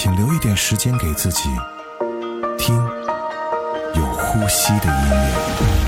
请留一点时间给自己听有呼吸的音乐。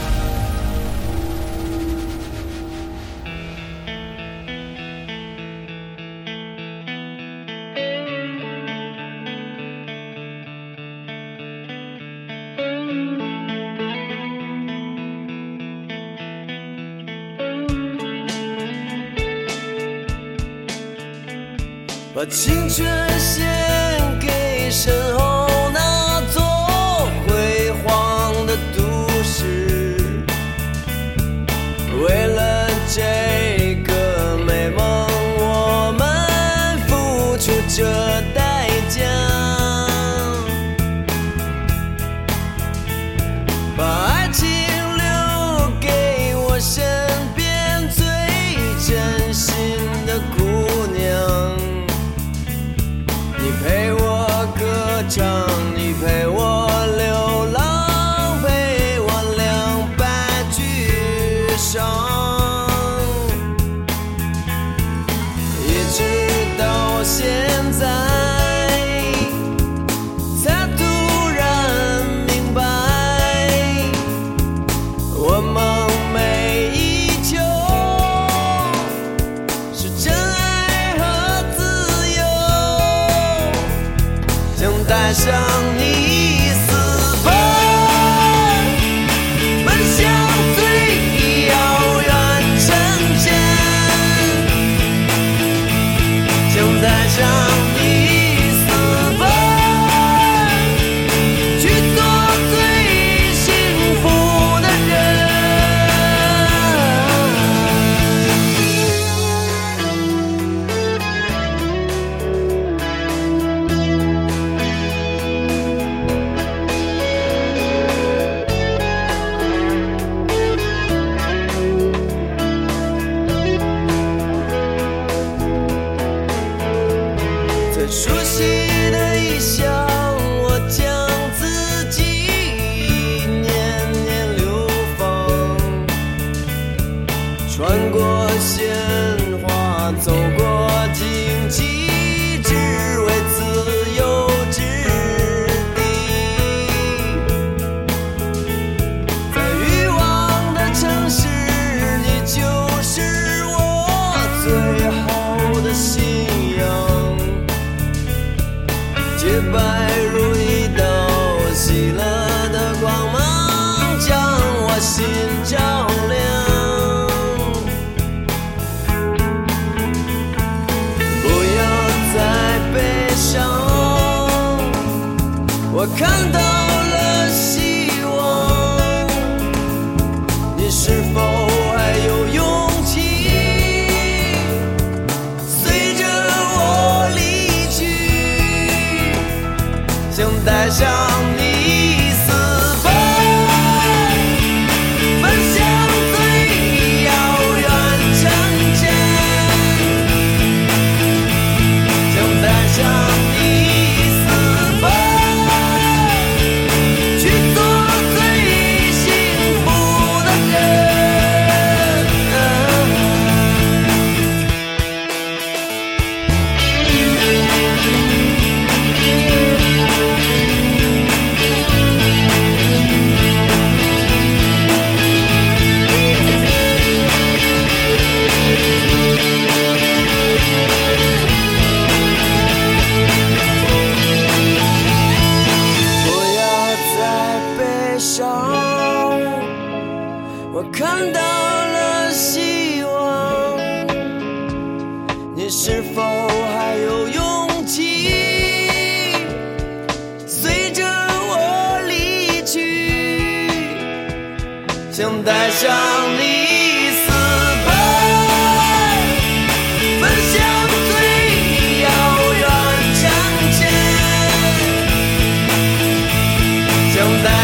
带上你。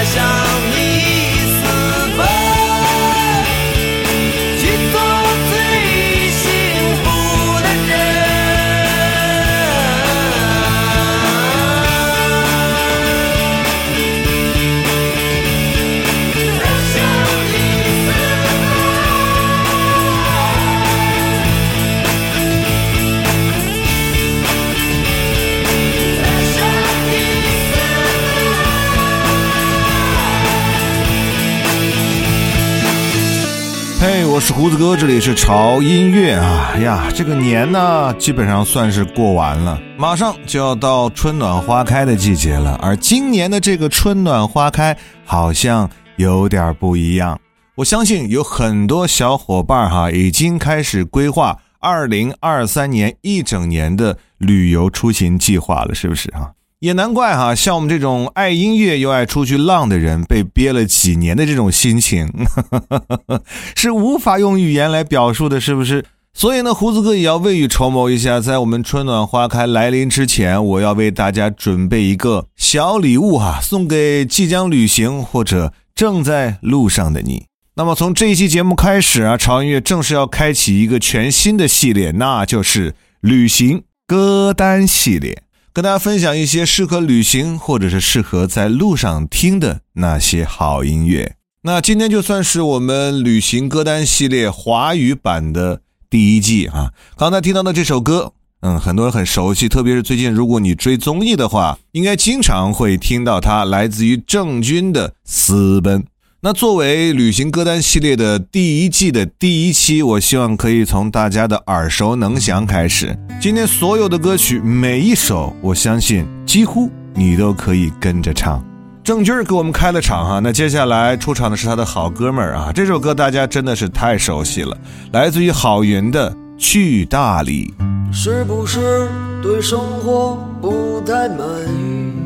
eyes on me. 是胡子哥，这里是潮音乐啊呀！这个年呢，基本上算是过完了，马上就要到春暖花开的季节了。而今年的这个春暖花开，好像有点不一样。我相信有很多小伙伴哈，已经开始规划二零二三年一整年的旅游出行计划了，是不是啊？也难怪哈，像我们这种爱音乐又爱出去浪的人，被憋了几年的这种心情，是无法用语言来表述的，是不是？所以呢，胡子哥也要未雨绸缪一下，在我们春暖花开来临之前，我要为大家准备一个小礼物哈，送给即将旅行或者正在路上的你。那么从这一期节目开始啊，潮音乐正式要开启一个全新的系列，那就是旅行歌单系列。跟大家分享一些适合旅行或者是适合在路上听的那些好音乐。那今天就算是我们旅行歌单系列华语版的第一季啊。刚才听到的这首歌，嗯，很多人很熟悉，特别是最近如果你追综艺的话，应该经常会听到它，来自于郑钧的《私奔》。那作为旅行歌单系列的第一季的第一期，我希望可以从大家的耳熟能详开始。今天所有的歌曲，每一首，我相信几乎你都可以跟着唱。郑钧给我们开了场哈，那接下来出场的是他的好哥们儿啊，这首歌大家真的是太熟悉了，来自于郝云的《去大理》。是不是对生活不太满意？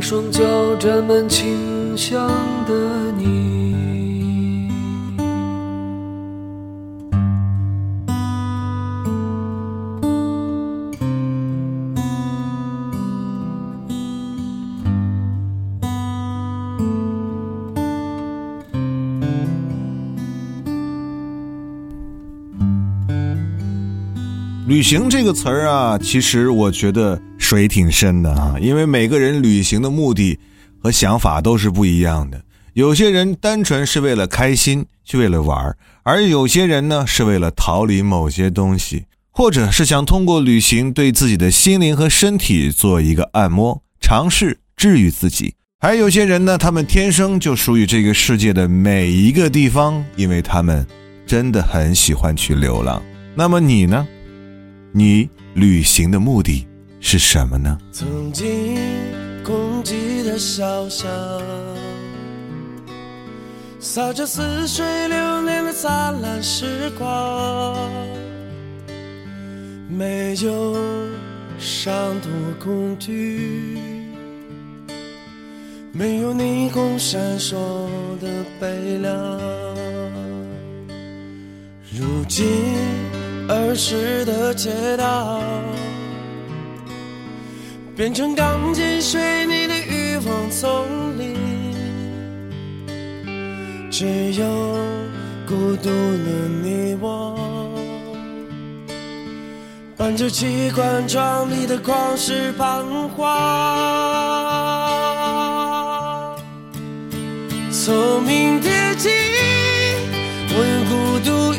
双脚沾满清香的你。旅行这个词儿啊，其实我觉得。水挺深的啊，因为每个人旅行的目的和想法都是不一样的。有些人单纯是为了开心，去为了玩而有些人呢是为了逃离某些东西，或者是想通过旅行对自己的心灵和身体做一个按摩，尝试治愈自己。还有些人呢，他们天生就属于这个世界的每一个地方，因为他们真的很喜欢去流浪。那么你呢？你旅行的目的是什么呢？曾经空寂的小巷，洒着似水流年的灿烂时光，没有伤痛恐惧，没有霓虹闪烁的悲凉。如今儿时的街道，变成钢筋水泥的欲望丛林，只有孤独的你我，伴着机关窗里的旷世彷徨。聪明铁骑，我用孤独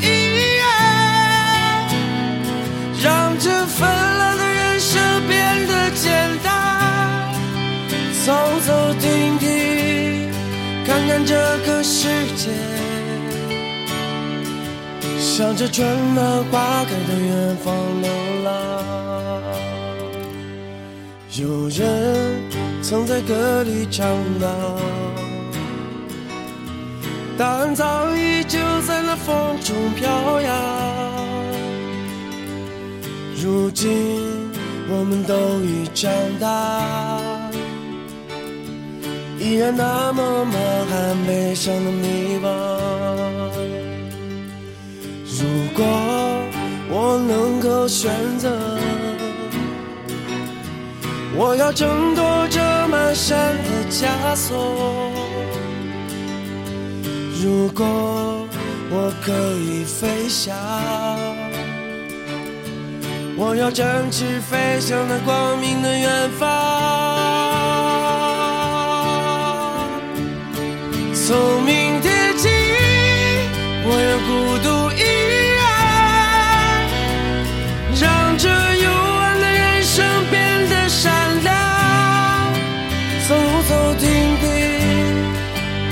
这个世界，向着春暖花开的远方流浪。有人曾在歌里唱到。答案早已就在那风中飘扬。如今我们都已长大，依然那么满含悲伤的迷惘。如果我能够选择，我要挣脱这满身的枷锁。如果我可以飞翔，我要展翅飞向那光明的远方。聪明铁骑，我要孤独一人，让这幽暗的人生变得闪亮。走走停停。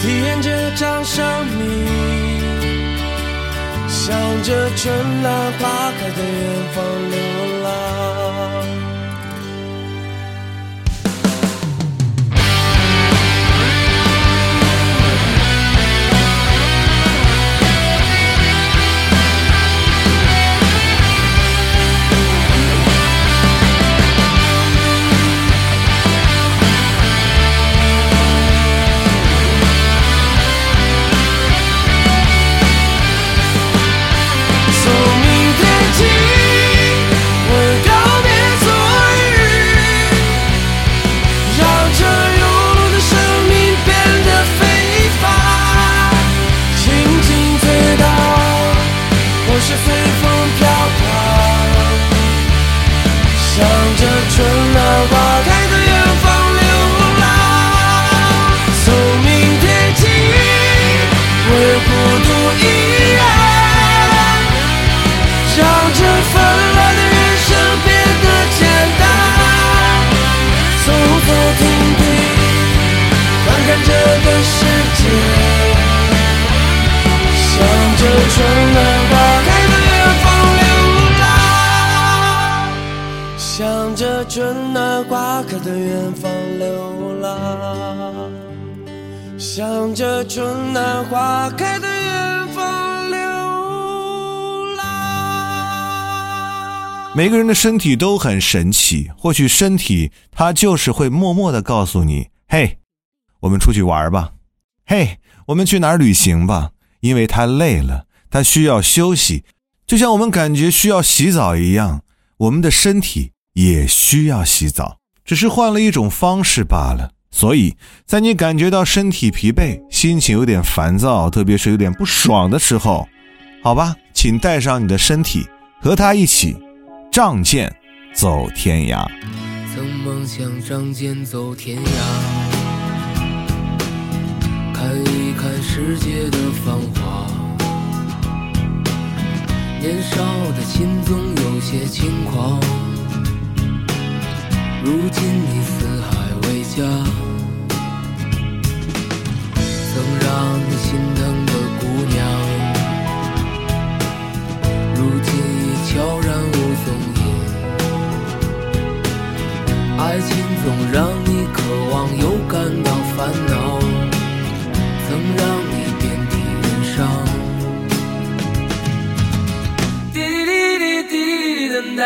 体验这场生命，向着春暖花开的远方流浪。春暖花开的远方流浪。每个人的身体都很神奇，或许身体它就是会默默的告诉你：“嘿，我们出去玩吧，嘿，我们去哪儿旅行吧。”因为它累了，它需要休息，就像我们感觉需要洗澡一样，我们的身体也需要洗澡，只是换了一种方式罢了。所以在你感觉到身体疲惫、心情有点烦躁，特别是有点不爽的时候，好吧，请带上你的身体，和他一起仗剑走天涯。曾梦想仗剑走天涯，看一看世界的繁华。年少的心总有些轻狂，如今你四家，曾让你心疼的姑娘，如今已悄然无踪影。爱情总让你渴望又感到烦恼，曾让你遍体鳞伤。滴滴滴滴滴滴等待，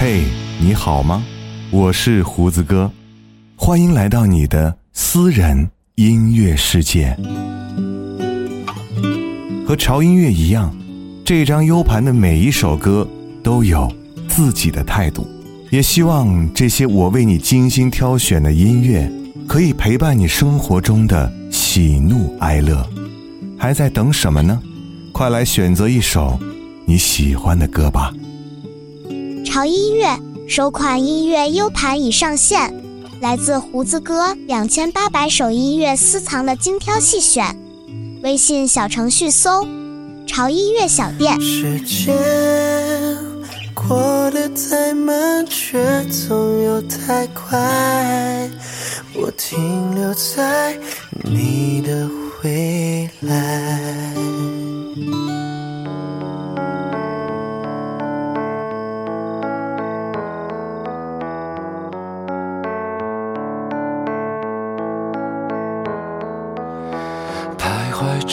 嘿，你好吗？我是胡子哥，欢迎来到你的私人音乐世界。和潮音乐一样，这张 U 盘的每一首歌都有自己的态度。也希望这些我为你精心挑选的音乐，可以陪伴你生活中的喜怒哀乐。还在等什么呢？快来选择一首你喜欢的歌吧！潮音乐首款音乐 U 盘已上线，来自胡子哥两千八百首音乐私藏的精挑细选。微信小程序搜“潮音乐小店时间过得太慢，却总又太快。我停留在你的未来。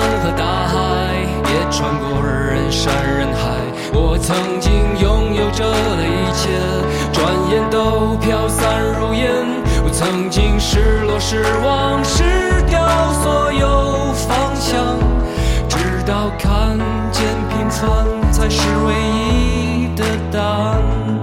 和大海，也穿过人山人海。我曾经拥有着的一切，转眼都飘散如烟。我曾经失落、失望、失掉所有方向，直到看见平凡才是唯一的答案。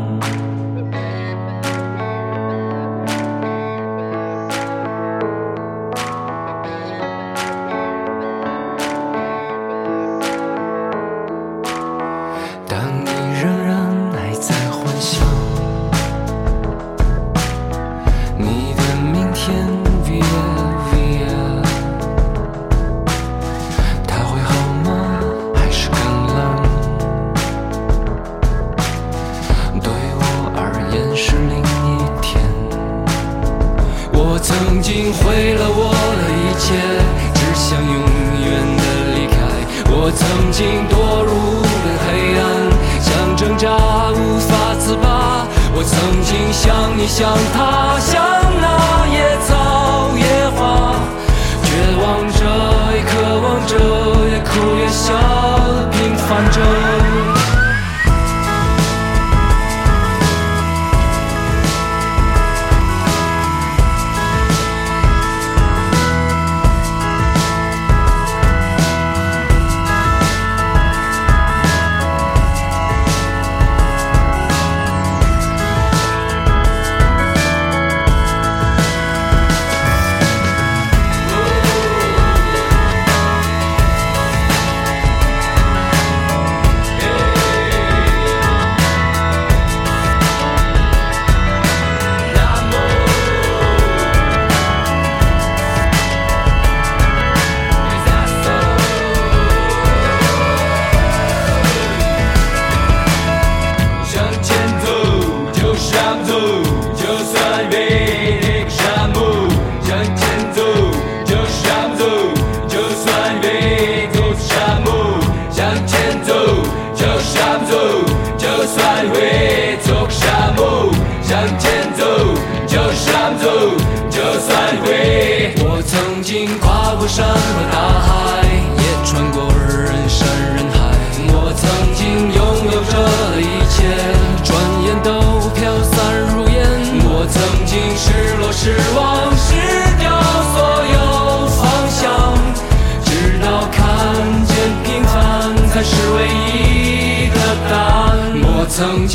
曾经堕入了黑暗，想挣扎无法自拔。我曾经像你，像他，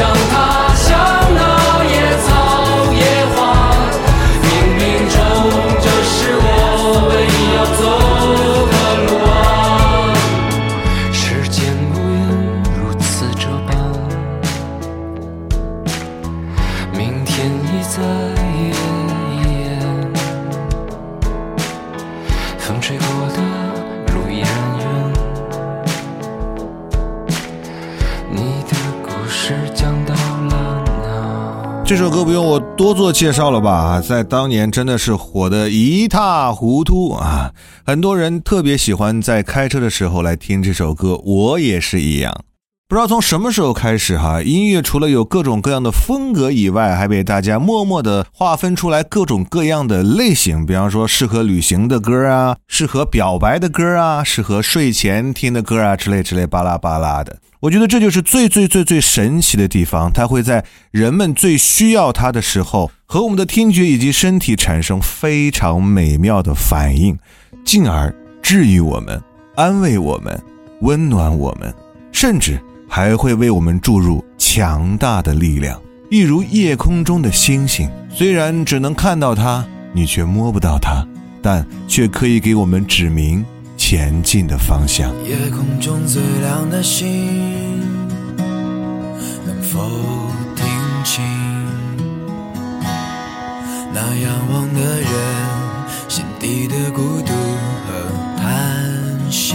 让他。这首歌不用我多做介绍了吧？在当年真的是火得一塌糊涂啊！很多人特别喜欢在开车的时候来听这首歌，我也是一样。不知道从什么时候开始哈，音乐除了有各种各样的风格以外，还被大家默默的划分出来各种各样的类型。比方说，适合旅行的歌啊，适合表白的歌啊，适合睡前听的歌啊，之类之类，巴拉巴拉的。我觉得这就是最最最最神奇的地方，它会在人们最需要它的时候，和我们的听觉以及身体产生非常美妙的反应，进而治愈我们、安慰我们、温暖我们，甚至。还会为我们注入强大的力量，一如夜空中的星星。虽然只能看到它，你却摸不到它，但却可以给我们指明前进的方向。夜空中最亮的星，能否听清那仰望的人心底的孤独和叹息？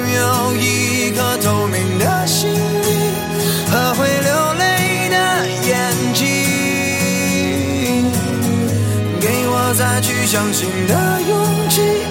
相信的勇气。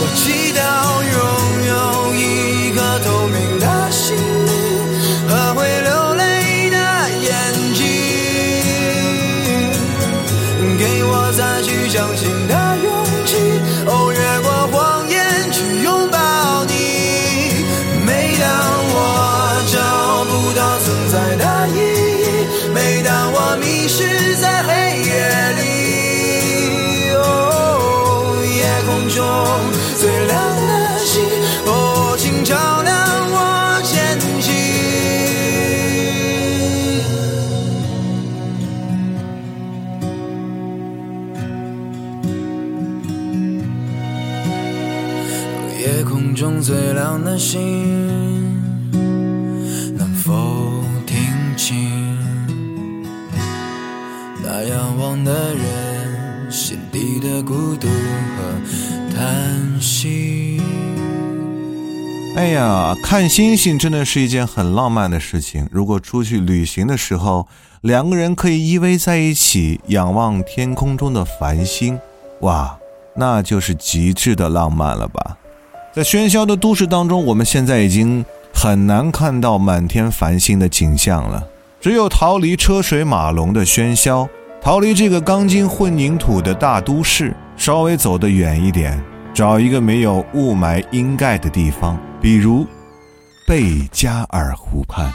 我能否听清那仰望的人心底的孤独和叹息？哎呀，看星星真的是一件很浪漫的事情。如果出去旅行的时候，两个人可以依偎在一起，仰望天空中的繁星，哇，那就是极致的浪漫了吧？在喧嚣的都市当中，我们现在已经很难看到满天繁星的景象了。只有逃离车水马龙的喧嚣，逃离这个钢筋混凝土的大都市，稍微走得远一点，找一个没有雾霾阴盖的地方，比如贝加尔湖畔。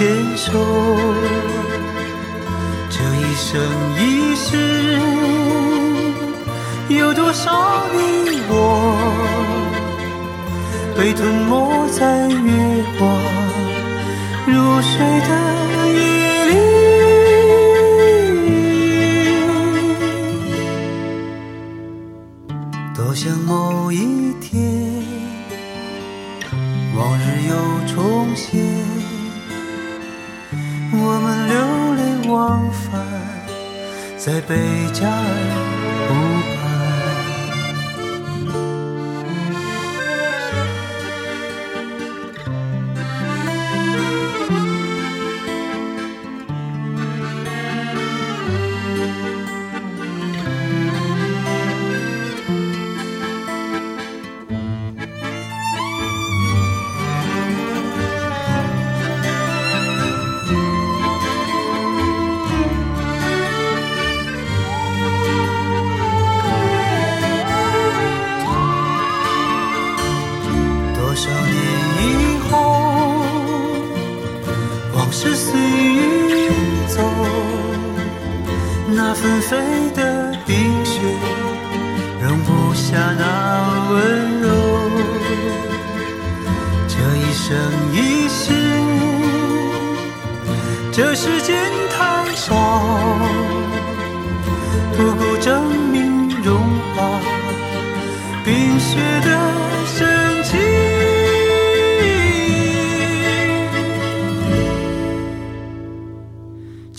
牵手。这一生一世，有多少你我被吞没在月光如水的夜里？多想某一在贝加尔往事随云走，那纷飞的冰雪容不下那温柔。这一生一世，这时间太少，不够证明融化冰雪的深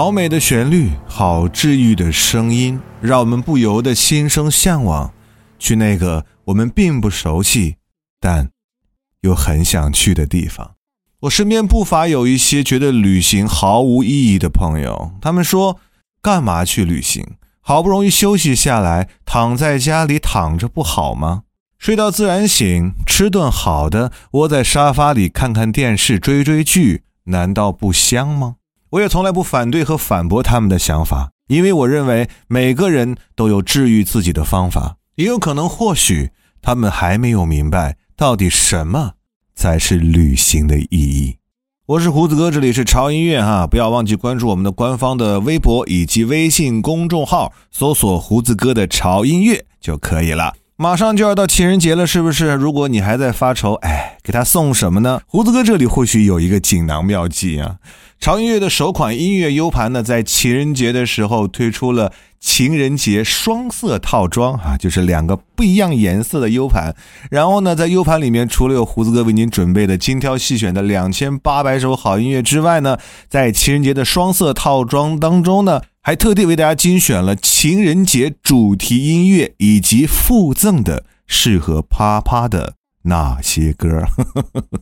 好美的旋律，好治愈的声音，让我们不由得心生向往，去那个我们并不熟悉，但又很想去的地方。我身边不乏有一些觉得旅行毫无意义的朋友，他们说：“干嘛去旅行？好不容易休息下来，躺在家里躺着不好吗？睡到自然醒，吃顿好的，窝在沙发里看看电视，追追剧，难道不香吗？”我也从来不反对和反驳他们的想法，因为我认为每个人都有治愈自己的方法。也有可能，或许他们还没有明白到底什么才是旅行的意义。我是胡子哥，这里是潮音乐哈，不要忘记关注我们的官方的微博以及微信公众号，搜索“胡子哥的潮音乐”就可以了。马上就要到情人节了，是不是？如果你还在发愁，哎，给他送什么呢？胡子哥这里或许有一个锦囊妙计啊！潮音乐的首款音乐 U 盘呢，在情人节的时候推出了情人节双色套装啊，就是两个不一样颜色的 U 盘。然后呢，在 U 盘里面，除了有胡子哥为您准备的精挑细选的两千八百首好音乐之外呢，在情人节的双色套装当中呢，还特地为大家精选了情人节主题音乐以及附赠的适合啪啪的那些歌。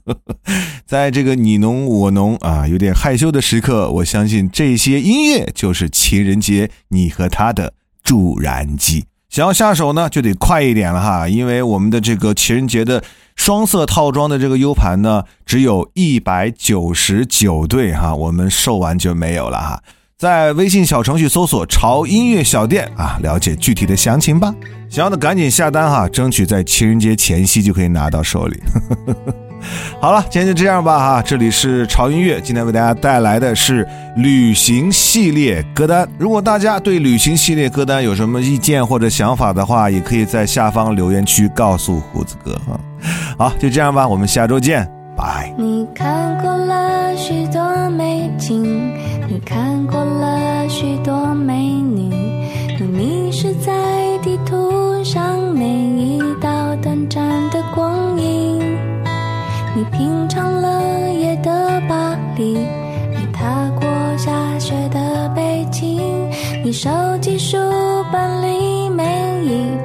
在这个你侬我侬啊，有点害羞的时刻，我相信这些音乐就是情人节你和他的助燃剂。想要下手呢，就得快一点了哈，因为我们的这个情人节的双色套装的这个 U 盘呢，只有一百九十九对哈，我们售完就没有了哈。在微信小程序搜索“潮音乐小店”啊，了解具体的详情吧。想要的赶紧下单哈，争取在情人节前夕就可以拿到手里。好了，今天就这样吧哈。这里是潮音乐，今天为大家带来的是旅行系列歌单。如果大家对旅行系列歌单有什么意见或者想法的话，也可以在下方留言区告诉胡子哥哈。好，就这样吧，我们下周见，拜。你看过了许多美景，你看过了许多美女，你迷失在地图上每一道短暂的光影。你品尝了夜的巴黎，你踏过下雪的北京，你收集书本里每一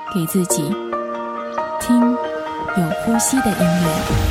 给自己，听有呼吸的音乐。